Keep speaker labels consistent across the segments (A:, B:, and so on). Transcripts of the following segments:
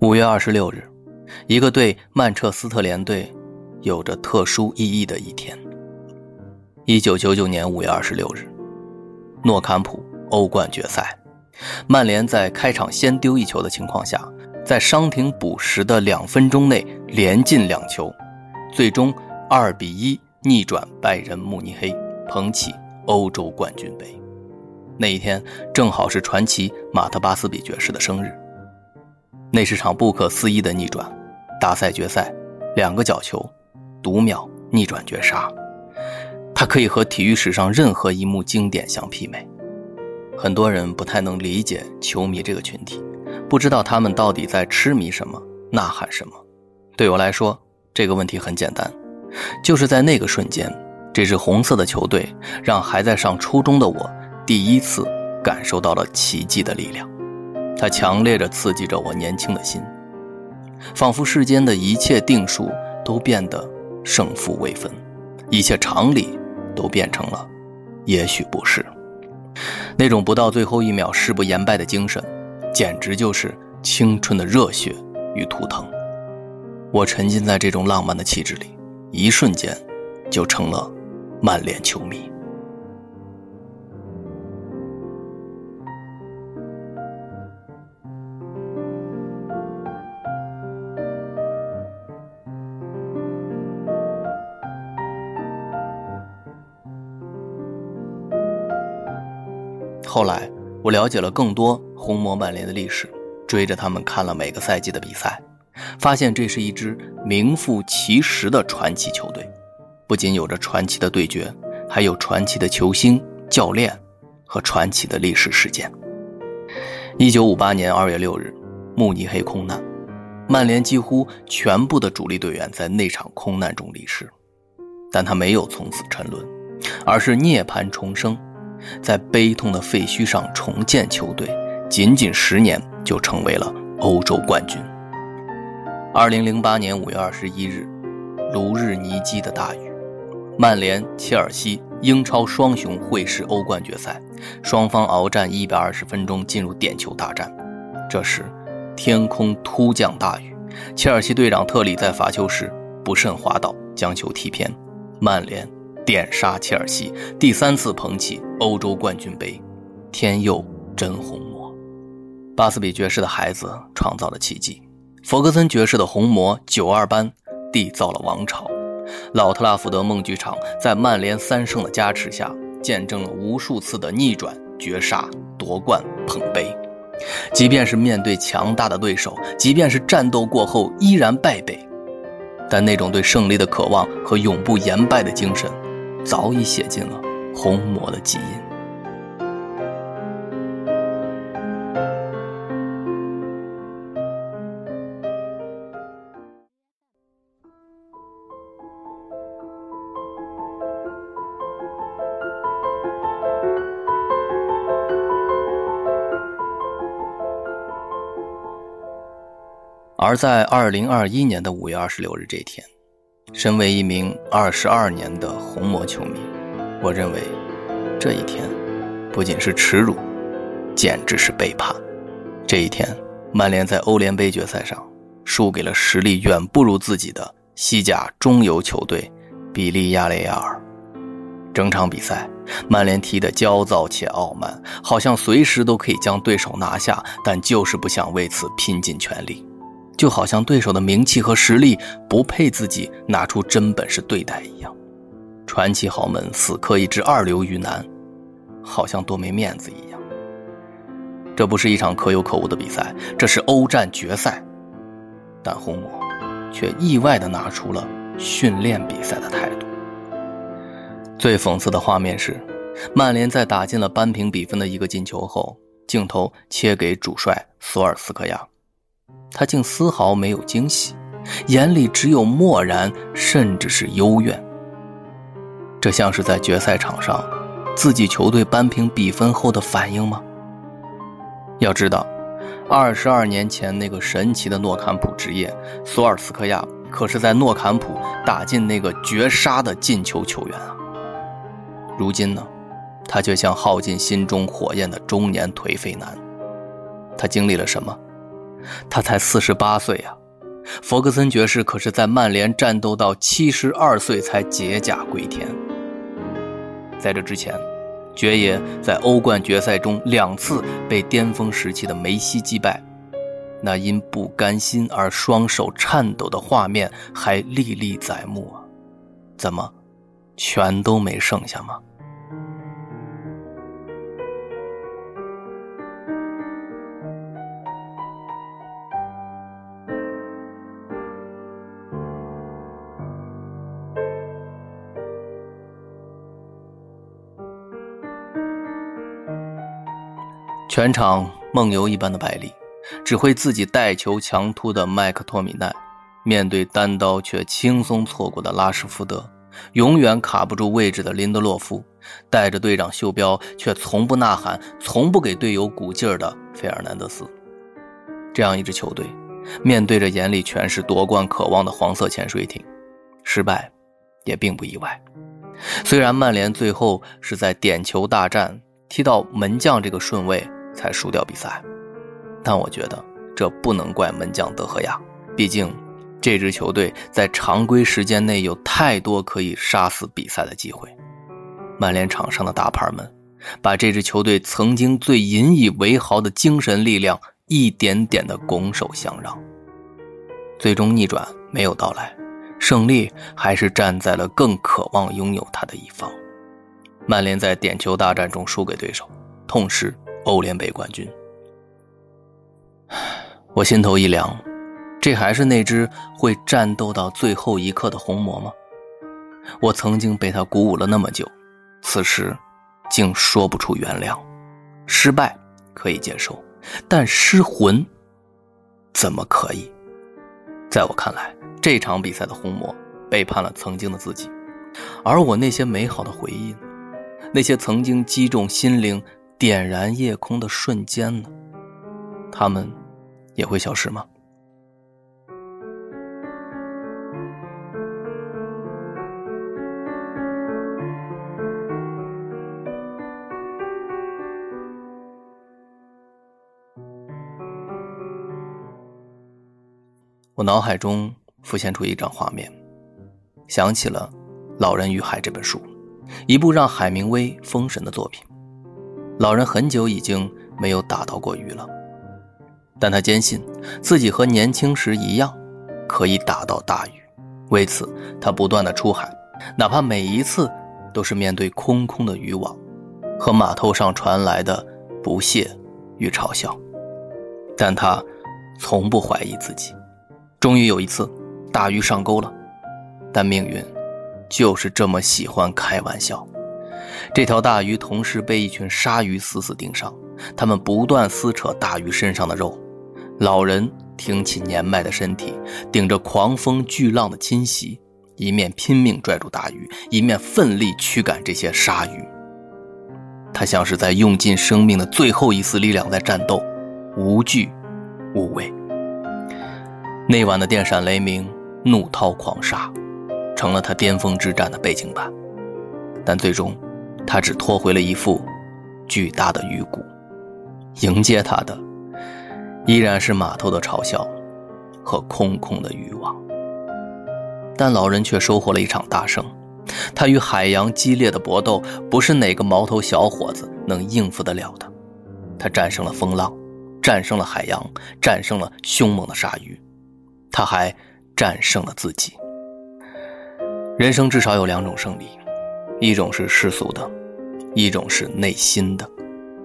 A: 五月二十六日，一个对曼彻斯特联队有着特殊意义的一天。一九九九年五月二十六日，诺坎普欧冠决赛，曼联在开场先丢一球的情况下，在伤停补时的两分钟内连进两球，最终二比一逆转拜仁慕尼黑，捧起欧洲冠军杯。那一天正好是传奇马特巴斯比爵士的生日。那是场不可思议的逆转，大赛决赛，两个角球，读秒逆转绝杀，它可以和体育史上任何一幕经典相媲美。很多人不太能理解球迷这个群体，不知道他们到底在痴迷什么，呐喊什么。对我来说，这个问题很简单，就是在那个瞬间，这支红色的球队让还在上初中的我第一次感受到了奇迹的力量。它强烈着刺激着我年轻的心，仿佛世间的一切定数都变得胜负未分，一切常理都变成了也许不是。那种不到最后一秒誓不言败的精神，简直就是青春的热血与图腾。我沉浸在这种浪漫的气质里，一瞬间就成了曼联球迷。后来，我了解了更多红魔曼联的历史，追着他们看了每个赛季的比赛，发现这是一支名副其实的传奇球队，不仅有着传奇的对决，还有传奇的球星、教练和传奇的历史事件。一九五八年二月六日，慕尼黑空难，曼联几乎全部的主力队员在那场空难中离世，但他没有从此沉沦，而是涅槃重生。在悲痛的废墟上重建球队，仅仅十年就成为了欧洲冠军。二零零八年五月二十一日，卢日尼基的大雨，曼联、切尔西英超双雄会师欧冠决赛，双方鏖战一百二十分钟，进入点球大战。这时，天空突降大雨，切尔西队长特里在罚球时不慎滑倒，将球踢偏，曼联。点杀切尔西，第三次捧起欧洲冠军杯，天佑真红魔。巴斯比爵士的孩子创造了奇迹，弗格森爵士的红魔九二班缔造了王朝。老特拉福德梦剧场在曼联三胜的加持下，见证了无数次的逆转、绝杀、夺冠、捧杯。即便是面对强大的对手，即便是战斗过后依然败北，但那种对胜利的渴望和永不言败的精神。早已写进了红魔的基因。而在二零二一年的五月二十六日这天。身为一名二十二年的红魔球迷，我认为这一天不仅是耻辱，简直是背叛。这一天，曼联在欧联杯决赛上输给了实力远不如自己的西甲中游球队比利亚雷亚尔。整场比赛，曼联踢得焦躁且傲慢，好像随时都可以将对手拿下，但就是不想为此拼尽全力。就好像对手的名气和实力不配自己拿出真本事对待一样，传奇豪门死磕一支二流鱼腩，好像多没面子一样。这不是一场可有可无的比赛，这是欧战决赛，但红魔却意外的拿出了训练比赛的态度。最讽刺的画面是，曼联在打进了扳平比分的一个进球后，镜头切给主帅索尔斯克亚。他竟丝毫没有惊喜，眼里只有漠然，甚至是幽怨。这像是在决赛场上，自己球队扳平比分后的反应吗？要知道，二十二年前那个神奇的诺坎普之夜，索尔斯克亚可是在诺坎普打进那个绝杀的进球球员啊。如今呢，他却像耗尽心中火焰的中年颓废男。他经历了什么？他才四十八岁啊。弗格森爵士可是在曼联战斗到七十二岁才解甲归田。在这之前，爵爷在欧冠决赛中两次被巅峰时期的梅西击败，那因不甘心而双手颤抖的画面还历历在目啊！怎么，全都没剩下吗？全场梦游一般的百里，只会自己带球强突的麦克托米奈，面对单刀却轻松错过的拉什福德，永远卡不住位置的林德洛夫，带着队长袖标却从不呐喊、从不给队友鼓劲儿的费尔南德斯。这样一支球队，面对着眼里全是夺冠渴望的黄色潜水艇，失败也并不意外。虽然曼联最后是在点球大战踢到门将这个顺位。才输掉比赛，但我觉得这不能怪门将德赫亚，毕竟这支球队在常规时间内有太多可以杀死比赛的机会。曼联场上的大牌们把这支球队曾经最引以为豪的精神力量一点点的拱手相让，最终逆转没有到来，胜利还是站在了更渴望拥有它的一方。曼联在点球大战中输给对手，痛失。欧联杯冠军，我心头一凉，这还是那只会战斗到最后一刻的红魔吗？我曾经被他鼓舞了那么久，此时竟说不出原谅。失败可以接受，但失魂怎么可以？在我看来，这场比赛的红魔背叛了曾经的自己，而我那些美好的回忆，那些曾经击中心灵。点燃夜空的瞬间呢？他们也会消失吗？我脑海中浮现出一张画面，想起了《老人与海》这本书，一部让海明威封神的作品。老人很久已经没有打到过鱼了，但他坚信自己和年轻时一样，可以打到大鱼。为此，他不断的出海，哪怕每一次都是面对空空的渔网，和码头上传来的不屑与嘲笑。但他从不怀疑自己。终于有一次，大鱼上钩了，但命运就是这么喜欢开玩笑。这条大鱼同时被一群鲨鱼死死盯上，他们不断撕扯大鱼身上的肉。老人挺起年迈的身体，顶着狂风巨浪的侵袭，一面拼命拽住大鱼，一面奋力驱赶这些鲨鱼。他像是在用尽生命的最后一丝力量在战斗，无惧无畏。那晚的电闪雷鸣、怒涛狂沙，成了他巅峰之战的背景板。但最终。他只拖回了一副巨大的鱼骨，迎接他的依然是码头的嘲笑和空空的渔网。但老人却收获了一场大胜。他与海洋激烈的搏斗，不是哪个毛头小伙子能应付得了的。他战胜了风浪，战胜了海洋，战胜了凶猛的鲨鱼，他还战胜了自己。人生至少有两种胜利，一种是世俗的。一种是内心的，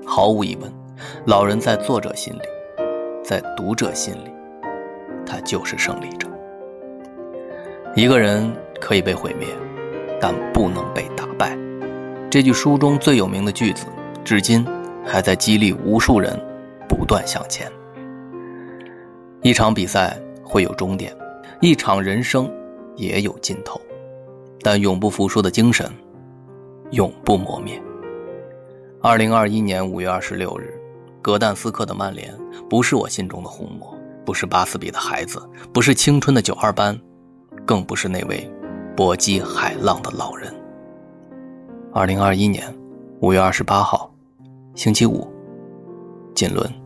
A: 毫无疑问，老人在作者心里，在读者心里，他就是胜利者。一个人可以被毁灭，但不能被打败。这句书中最有名的句子，至今还在激励无数人不断向前。一场比赛会有终点，一场人生也有尽头，但永不服输的精神，永不磨灭。二零二一年五月二十六日，格但斯克的曼联不是我心中的红魔，不是巴斯比的孩子，不是青春的九二班，更不是那位搏击海浪的老人。二零二一年五月二十八号，星期五，锦纶。